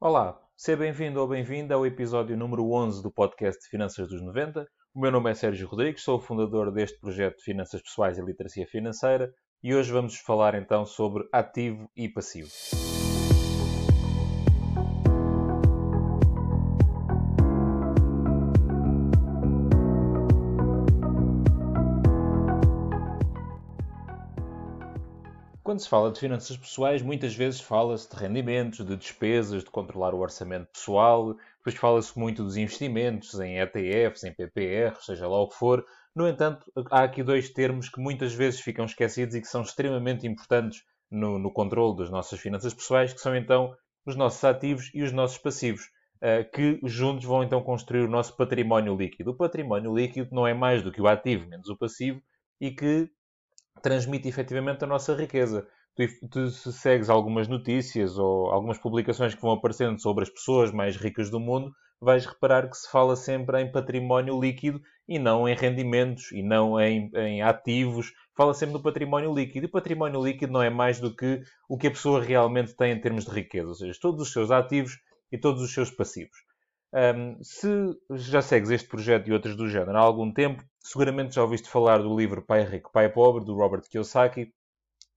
Olá, seja bem-vindo ou bem-vinda ao episódio número 11 do podcast de Finanças dos 90. O meu nome é Sérgio Rodrigues, sou o fundador deste projeto de Finanças Pessoais e Literacia Financeira e hoje vamos falar então sobre ativo e passivo. Quando se fala de finanças pessoais, muitas vezes fala-se de rendimentos, de despesas, de controlar o orçamento pessoal, depois fala-se muito dos investimentos em ETFs, em PPR, seja lá o que for. No entanto, há aqui dois termos que muitas vezes ficam esquecidos e que são extremamente importantes no, no controle das nossas finanças pessoais, que são então os nossos ativos e os nossos passivos, uh, que juntos vão então construir o nosso património líquido. O património líquido não é mais do que o ativo menos o passivo e que transmite efetivamente a nossa riqueza. Tu, tu, se segues algumas notícias ou algumas publicações que vão aparecendo sobre as pessoas mais ricas do mundo, vais reparar que se fala sempre em património líquido e não em rendimentos e não em, em ativos. Fala sempre do património líquido. E património líquido não é mais do que o que a pessoa realmente tem em termos de riqueza, ou seja, todos os seus ativos e todos os seus passivos. Um, se já segues este projeto e outros do género há algum tempo, seguramente já ouviste falar do livro Pai Rico, Pai Pobre, do Robert Kiyosaki.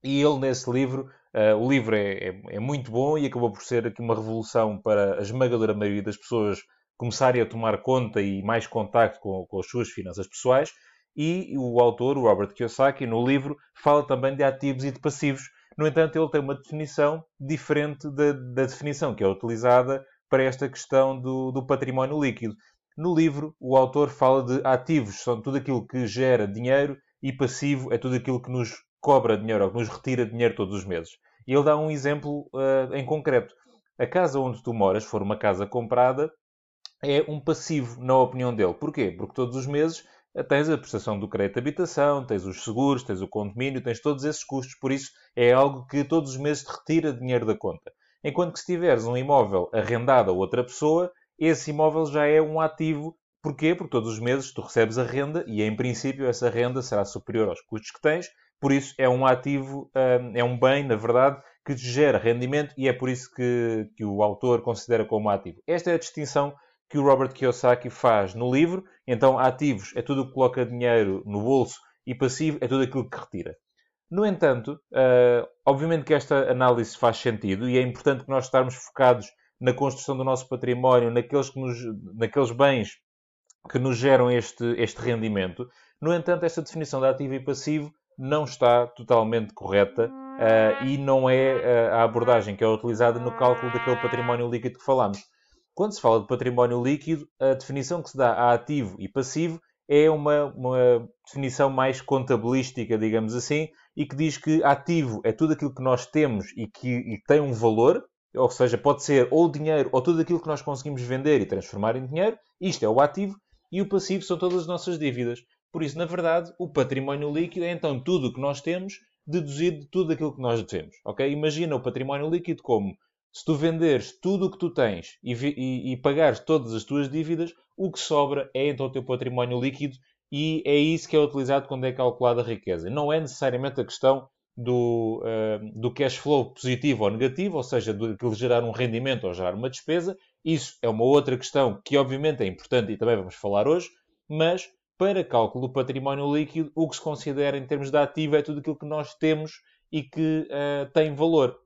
E ele, nesse livro, uh, o livro é, é, é, muito bom e acabou por ser aqui uma revolução para a esmagadora maioria das pessoas começarem a tomar conta e mais contacto com, com as suas finanças pessoais. E o autor, o Robert Kiyosaki, no livro, fala também de ativos e de passivos. No entanto, ele tem uma definição diferente da, da definição que é utilizada para esta questão do, do património líquido. No livro, o autor fala de ativos, são tudo aquilo que gera dinheiro, e passivo é tudo aquilo que nos cobra dinheiro, ou que nos retira dinheiro todos os meses. E ele dá um exemplo uh, em concreto. A casa onde tu moras, for uma casa comprada, é um passivo, na opinião dele. Porquê? Porque todos os meses eh, tens a prestação do crédito de habitação, tens os seguros, tens o condomínio, tens todos esses custos. Por isso, é algo que todos os meses te retira dinheiro da conta. Enquanto que se tiveres um imóvel arrendado a outra pessoa, esse imóvel já é um ativo. Porquê? Porque todos os meses tu recebes a renda e, em princípio, essa renda será superior aos custos que tens. Por isso, é um ativo, hum, é um bem, na verdade, que te gera rendimento e é por isso que, que o autor considera como ativo. Esta é a distinção que o Robert Kiyosaki faz no livro. Então, ativos é tudo o que coloca dinheiro no bolso e passivo é tudo aquilo que retira. No entanto, uh, obviamente que esta análise faz sentido e é importante que nós estarmos focados na construção do nosso património, naqueles, que nos, naqueles bens que nos geram este, este rendimento. No entanto, esta definição de ativo e passivo não está totalmente correta uh, e não é uh, a abordagem que é utilizada no cálculo daquele património líquido que falamos. Quando se fala de património líquido, a definição que se dá a ativo e passivo é uma, uma definição mais contabilística, digamos assim, e que diz que ativo é tudo aquilo que nós temos e que e tem um valor, ou seja, pode ser ou dinheiro ou tudo aquilo que nós conseguimos vender e transformar em dinheiro. Isto é o ativo. E o passivo são todas as nossas dívidas. Por isso, na verdade, o património líquido é então tudo o que nós temos deduzido de tudo aquilo que nós devemos. Ok? Imagina o património líquido como se tu venderes tudo o que tu tens e, e, e pagares todas as tuas dívidas, o que sobra é então o teu património líquido e é isso que é utilizado quando é calculada a riqueza. Não é necessariamente a questão do, uh, do cash flow positivo ou negativo, ou seja, de gerar um rendimento ou gerar uma despesa. Isso é uma outra questão que, obviamente, é importante e também vamos falar hoje, mas para cálculo do património líquido, o que se considera em termos de ativo é tudo aquilo que nós temos e que uh, tem valor.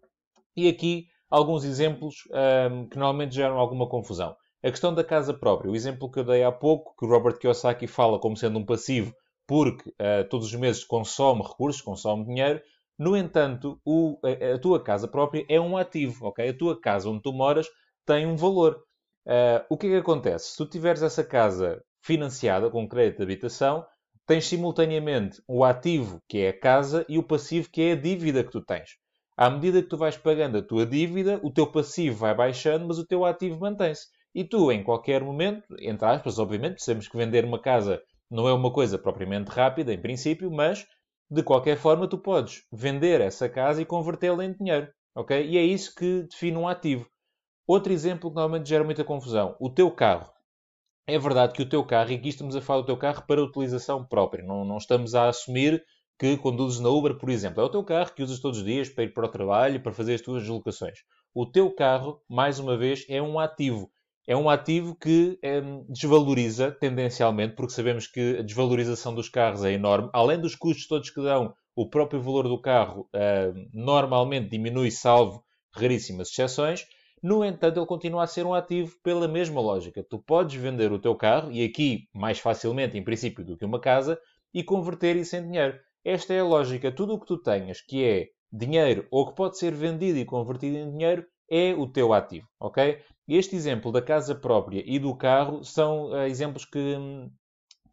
E aqui alguns exemplos uh, que normalmente geram alguma confusão. A questão da casa própria, o exemplo que eu dei há pouco, que o Robert Kiyosaki fala como sendo um passivo, porque uh, todos os meses consome recursos, consome dinheiro. No entanto, o, a, a, tua casa própria é um ativo, ok? A tua casa onde tu moras tem um valor. Uh, o que é que acontece? Se tu tiveres essa casa financiada com crédito de habitação, tens simultaneamente o ativo, que é a casa, e o passivo, que é a dívida que tu tens. À medida que tu vais pagando a tua dívida, o teu passivo vai baixando, mas o teu ativo mantém-se. E tu, em qualquer momento, entre aspas, obviamente, sabemos que vender uma casa não é uma coisa propriamente rápida, em princípio, mas de qualquer forma tu podes vender essa casa e convertê-la em dinheiro. Ok? E é isso que define um ativo. Outro exemplo que normalmente gera muita confusão: o teu carro. É verdade que o teu carro, e aqui estamos a falar do teu carro para utilização própria, não, não estamos a assumir que conduzes na Uber, por exemplo. É o teu carro que usas todos os dias para ir para o trabalho, para fazer as tuas deslocações. O teu carro, mais uma vez, é um ativo. É um ativo que é, desvaloriza tendencialmente, porque sabemos que a desvalorização dos carros é enorme. Além dos custos todos que dão, o próprio valor do carro eh, normalmente diminui, salvo raríssimas exceções. No entanto, ele continua a ser um ativo pela mesma lógica. Tu podes vender o teu carro, e aqui mais facilmente, em princípio, do que uma casa, e converter isso em dinheiro. Esta é a lógica. Tudo o que tu tenhas, que é dinheiro ou que pode ser vendido e convertido em dinheiro, é o teu ativo, ok? Este exemplo da casa própria e do carro são uh, exemplos que,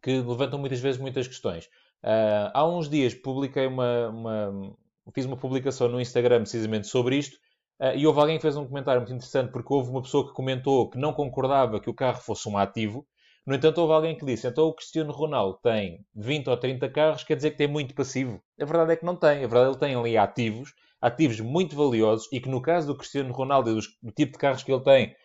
que levantam muitas vezes muitas questões. Uh, há uns dias publiquei uma, uma, fiz uma publicação no Instagram precisamente sobre isto uh, e houve alguém que fez um comentário muito interessante porque houve uma pessoa que comentou que não concordava que o carro fosse um ativo. No entanto, houve alguém que disse: então o Cristiano Ronaldo tem 20 ou 30 carros, quer dizer que tem muito passivo. A verdade é que não tem. A verdade é que ele tem ali ativos, ativos muito valiosos e que no caso do Cristiano Ronaldo e do tipo de carros que ele tem,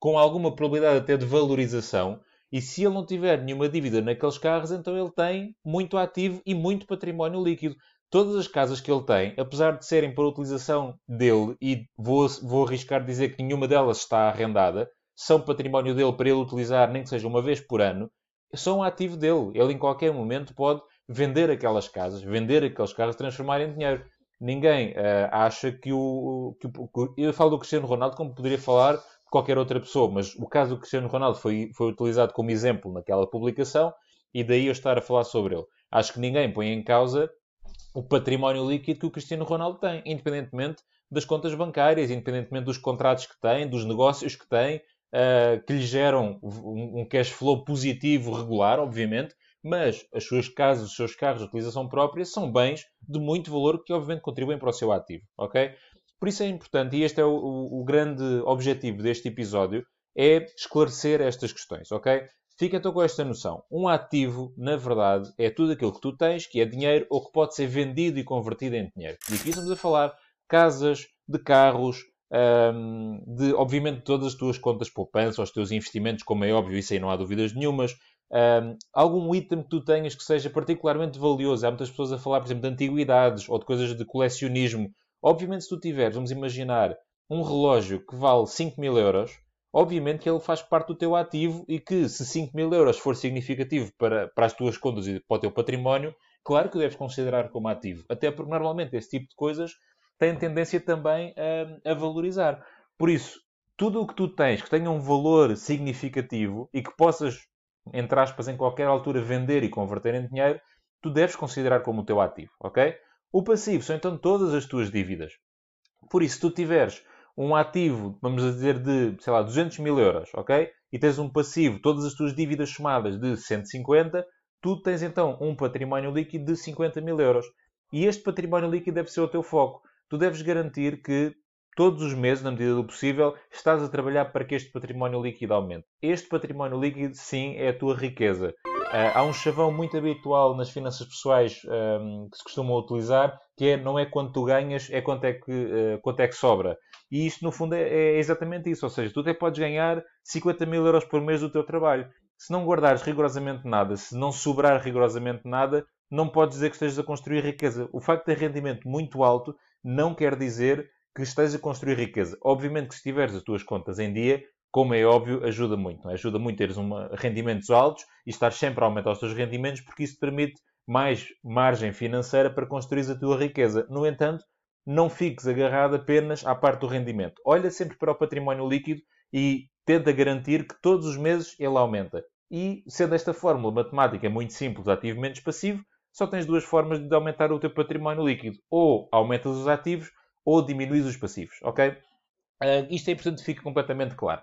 com alguma probabilidade até de valorização, e se ele não tiver nenhuma dívida naqueles carros, então ele tem muito ativo e muito património líquido. Todas as casas que ele tem, apesar de serem para utilização dele, e vou, vou arriscar dizer que nenhuma delas está arrendada, são património dele para ele utilizar, nem que seja uma vez por ano, são um ativo dele. Ele, em qualquer momento, pode vender aquelas casas, vender aqueles carros, transformar em dinheiro. Ninguém uh, acha que o, que o, Eu falo do Cristiano Ronaldo como poderia falar de qualquer outra pessoa, mas o caso do Cristiano Ronaldo foi, foi utilizado como exemplo naquela publicação e daí eu estar a falar sobre ele. Acho que ninguém põe em causa o património líquido que o Cristiano Ronaldo tem, independentemente das contas bancárias, independentemente dos contratos que tem, dos negócios que tem, uh, que lhe geram um, cash flow positivo regular, obviamente, mas as suas casas, os seus carros de utilização própria são bens de muito valor que, obviamente, contribuem para o seu ativo, ok? Por isso é importante, e este é o, o, o grande objetivo deste episódio, é esclarecer estas questões, ok? Fica então com esta noção. Um ativo, na verdade, é tudo aquilo que tu tens, que é dinheiro ou que pode ser vendido e convertido em dinheiro. E aqui estamos a falar casas, de carros, um, de, obviamente, todas as tuas contas poupança, os teus investimentos, como é óbvio, isso aí não há dúvidas nenhumas. Um, algum item que tu tenhas que seja particularmente valioso. Há muitas pessoas a falar, por exemplo, de antiguidades ou de coisas de colecionismo. Obviamente, se tu tiveres, vamos imaginar, um relógio que vale 5 mil euros, obviamente que ele faz parte do teu ativo e que se 5 mil euros for significativo para, para as tuas contas e para o teu património, claro que deves considerar como ativo. Até porque normalmente esse tipo de coisas tem tendência também a, a valorizar. Por isso, tudo o que tu tens que tenha um valor significativo e que possas, entre aspas, em qualquer altura vender e converter em dinheiro, tu deves considerar como o teu ativo, ok? O passivo são então todas as tuas dívidas. Por isso, se tu tiveres um ativo, vamos dizer, de, sei lá, 200 mil euros, ok? E tens um passivo, todas as tuas dívidas somadas de 150, tu tens então um património líquido de 50 mil euros. E este património líquido deve ser o teu foco tu deves garantir que todos os meses, na medida do possível, estás a trabalhar para que este património líquido aumente. Este património líquido, sim, é a tua riqueza. Uh, há um chavão muito habitual nas finanças pessoais um, que se costuma utilizar, que é não é quanto tu ganhas, é quanto é que, uh, quanto é que sobra. E isto, no fundo, é, é, exatamente isso. Ou seja, tu até podes ganhar 50 mil euros por mês do teu trabalho. Se não guardares rigorosamente nada, se não sobrar rigorosamente nada, não podes dizer que estejas a construir riqueza. O facto de ter rendimento muito alto não quer dizer que estejas a construir riqueza. Obviamente que se tiveres as tuas contas em dia, como é óbvio, ajuda muito. É? Ajuda muito teres uma, rendimentos altos e estar sempre a aumentar os teus rendimentos, porque isso te permite mais margem financeira para construir a tua riqueza. No entanto, não fiques agarrado apenas à parte do rendimento. Olha sempre para o património líquido e tenta garantir que todos os meses ele aumenta. E, sendo esta fórmula matemática muito simples, ativo menos passivo, só tens duas formas de aumentar o teu património líquido. Ou aumentas os ativos, ou diminuis os passivos, ok? Uh, isto é importante que fique completamente claro.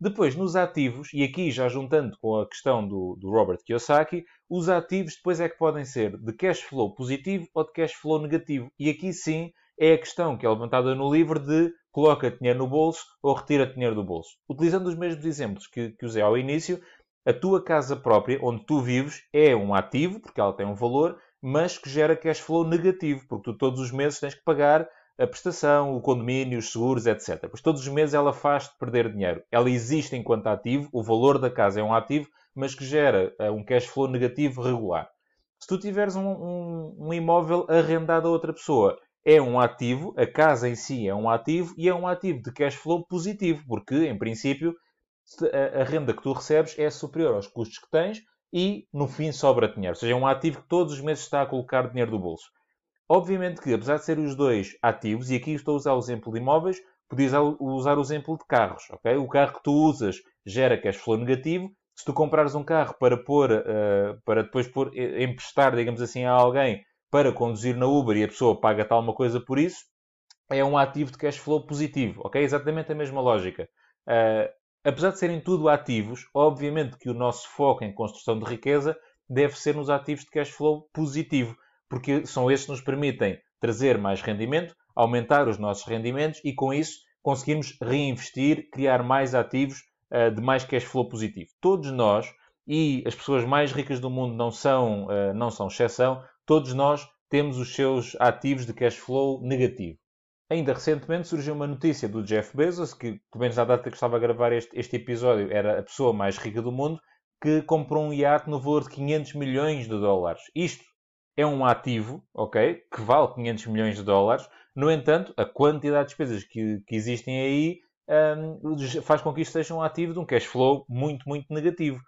Depois, nos ativos, e aqui já juntando com a questão do, do, Robert Kiyosaki, os ativos depois é que podem ser de cash flow positivo ou de cash flow negativo. E aqui sim é a questão que é levantada no livro de coloca dinheiro no bolso ou retira dinheiro do bolso. Utilizando os mesmos exemplos que, que usei ao início, a tua casa própria, onde tu vives, é um ativo, porque ela tem um valor, mas que gera cash flow negativo, porque tu todos os meses tens que pagar a prestação, o condomínio, os seguros, etc. Pois todos os meses ela faz-te perder dinheiro. Ela existe enquanto ativo, o valor da casa é um ativo, mas que gera uh, um cash flow negativo regular. Se tu tiveres um, um, um imóvel arrendado a outra pessoa, é um ativo, a casa em si é um ativo e é um ativo de cash flow positivo, porque, em princípio, a, renda que tu recebes é superior aos custos que tens e, no fim, sobra dinheiro. Ou seja, é um ativo que todos os meses está a colocar dinheiro do bolso. Obviamente que, apesar de serem os dois ativos, e aqui estou a usar o exemplo de imóveis, podias usar o exemplo de carros. Okay? O carro que tu usas gera cash flow negativo. Se tu comprares um carro para pôr, uh, para depois pôr, emprestar, digamos assim, a alguém para conduzir na Uber e a pessoa paga tal uma coisa por isso, é um ativo de cash flow positivo. Ok? Exatamente a mesma lógica. Uh, apesar de serem tudo ativos, obviamente que o nosso foco em construção de riqueza deve ser nos ativos de cash flow positivo, porque são esses que nos permitem trazer mais rendimento, aumentar os nossos rendimentos e, com isso, conseguirmos reinvestir, criar mais ativos uh, de mais cash flow positivo. Todos nós, e as pessoas mais ricas do mundo não são, uh, não são exceção, todos nós temos os seus ativos de cash flow negativo. Ainda recentemente surgiu uma notícia do Jeff Bezos, que, pelo menos à data que estava a gravar este, este episódio, era a pessoa mais rica do mundo, que comprou um iate no valor de 500 milhões de dólares. Isto é um ativo, ok? Que vale 500 milhões de dólares. No entanto, a quantidade de despesas que, que existem aí um, faz com que isto seja um ativo de um cash flow muito, muito negativo.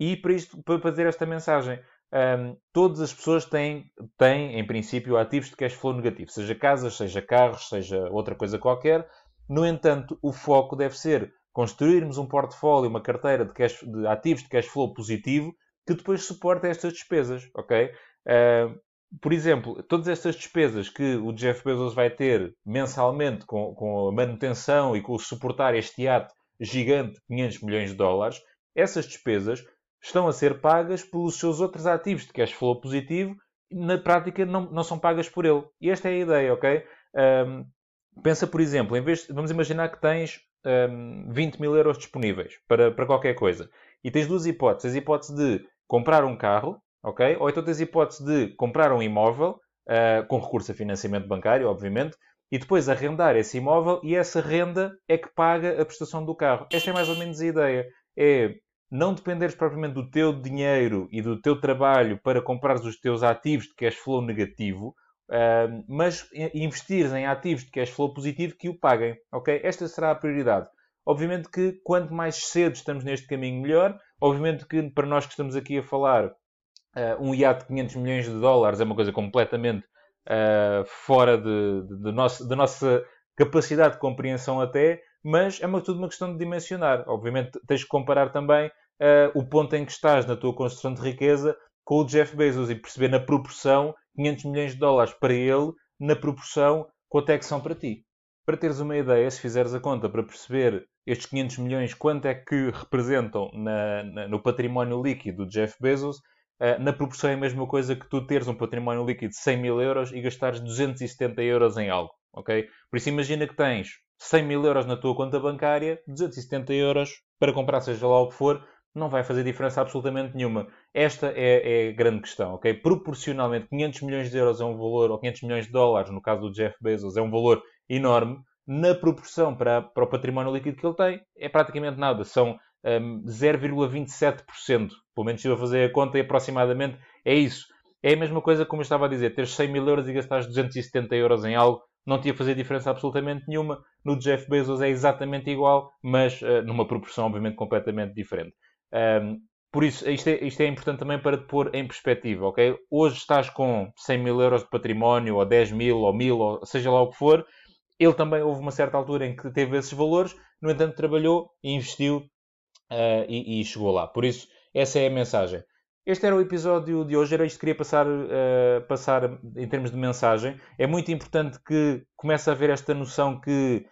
E para, isto, para fazer esta mensagem, um, todas as pessoas têm, têm, em princípio, ativos de cash flow negativo, seja casas, seja carros, seja outra coisa qualquer. No entanto, o foco deve ser construirmos um portfólio, uma carteira de, cash, de ativos de cash flow positivo que depois suporte estas despesas, ok? Uh, por exemplo, todas estas despesas que o Jeff Bezos vai ter mensalmente com, com a manutenção e com o suportar este iate gigante, 500 milhões de dólares, essas despesas estão a ser pagas pelos seus outros ativos de cash flow positivo na prática, não, não são pagas por ele. E esta é a ideia, ok? Um, pensa, por exemplo, em vez vamos imaginar que tens um, 20 mil euros disponíveis para, para qualquer coisa. E tens duas hipóteses. A hipótese de comprar um carro, ok? Ou então tens a hipótese de comprar um imóvel, uh, com recurso a financiamento bancário, obviamente, e depois arrendar esse imóvel e essa renda é que paga a prestação do carro. Esta é mais ou menos a ideia. É não dependeres propriamente do teu dinheiro e do teu trabalho para comprares os teus ativos de cash flow negativo, uh, mas investires em ativos de cash flow positivo que o paguem. ok? Esta será a prioridade. Obviamente que quanto mais cedo estamos neste caminho, melhor. Obviamente que para nós que estamos aqui a falar, uh, um iate de 500 milhões de dólares é uma coisa completamente uh, fora de, de, de, nosso, da nossa capacidade de compreensão até, mas é uma, tudo uma questão de dimensionar. Obviamente tens que comparar também uh, o ponto em que estás na tua construção de riqueza com o Jeff Bezos e perceber na proporção 500 milhões de dólares para ele, na proporção quanto é que são para ti. Para teres uma ideia, se fizeres a conta para perceber estes 500 milhões, quanto é que representam na, na, no património líquido do Jeff Bezos, uh, na proporção é a mesma coisa que tu teres um património líquido de 100 mil euros e gastares 270 euros em algo, ok? Por isso imagina que tens 100 mil euros na tua conta bancária, 270 euros para comprar seja lá o que for, não vai fazer diferença absolutamente nenhuma. Esta é, é, a grande questão, ok? Proporcionalmente, 500 milhões de euros é um valor, ou 500 milhões de dólares, no caso do Jeff Bezos, é um valor enorme. Na proporção para, para o património líquido que ele tem, é praticamente nada. São um, 0,27%. Pelo menos estive a fazer a conta e aproximadamente é isso. É a mesma coisa como eu estava a dizer, teres 100 mil euros e gastares 270 euros em algo, não tinha fazer diferença absolutamente nenhuma. No Jeff Bezos é exatamente igual, mas uh, numa proporção obviamente completamente diferente. Um, por isso, isto é, isto é, importante também para te pôr em perspectiva, ok? Hoje estás com 100 mil euros de património, ou 10 mil, ou 1000, ou seja lá o que for. Ele também houve uma certa altura em que teve esses valores, no entanto, trabalhou, investiu uh, e, e, chegou lá. Por isso, essa é a mensagem. Este era o episódio de hoje, era isto que queria passar, uh, passar em termos de mensagem. É muito importante que comece a haver esta noção que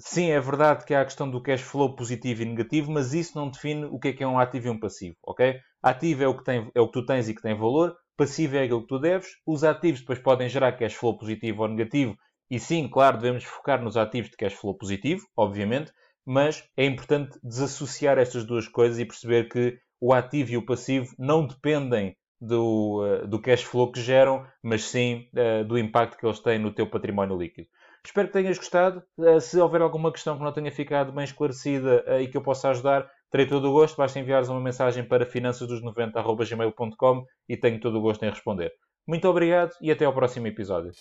Sim, é verdade que há a questão do cash flow positivo e negativo, mas isso não define o que é que é um ativo e um passivo, ok? Ativo é o que, tem, é o que tu tens e que tem valor, passivo é aquilo que tu deves, os ativos depois podem gerar cash flow positivo ou negativo, e sim, claro, devemos focar nos ativos de cash flow positivo, obviamente, mas é importante desassociar estas duas coisas e perceber que o ativo e o passivo não dependem do, uh, do cash flow que geram, mas sim uh, do impacto que eles têm no teu património líquido. Espero que tenhas gostado. Eh, se houver alguma questão que não tenha ficado bem esclarecida eh, e que eu possa ajudar, terei todo o gosto. Basta enviares uma mensagem para finançasdos90.gmail.com e tenho todo o gosto em responder. Muito obrigado e até ao próximo episódio.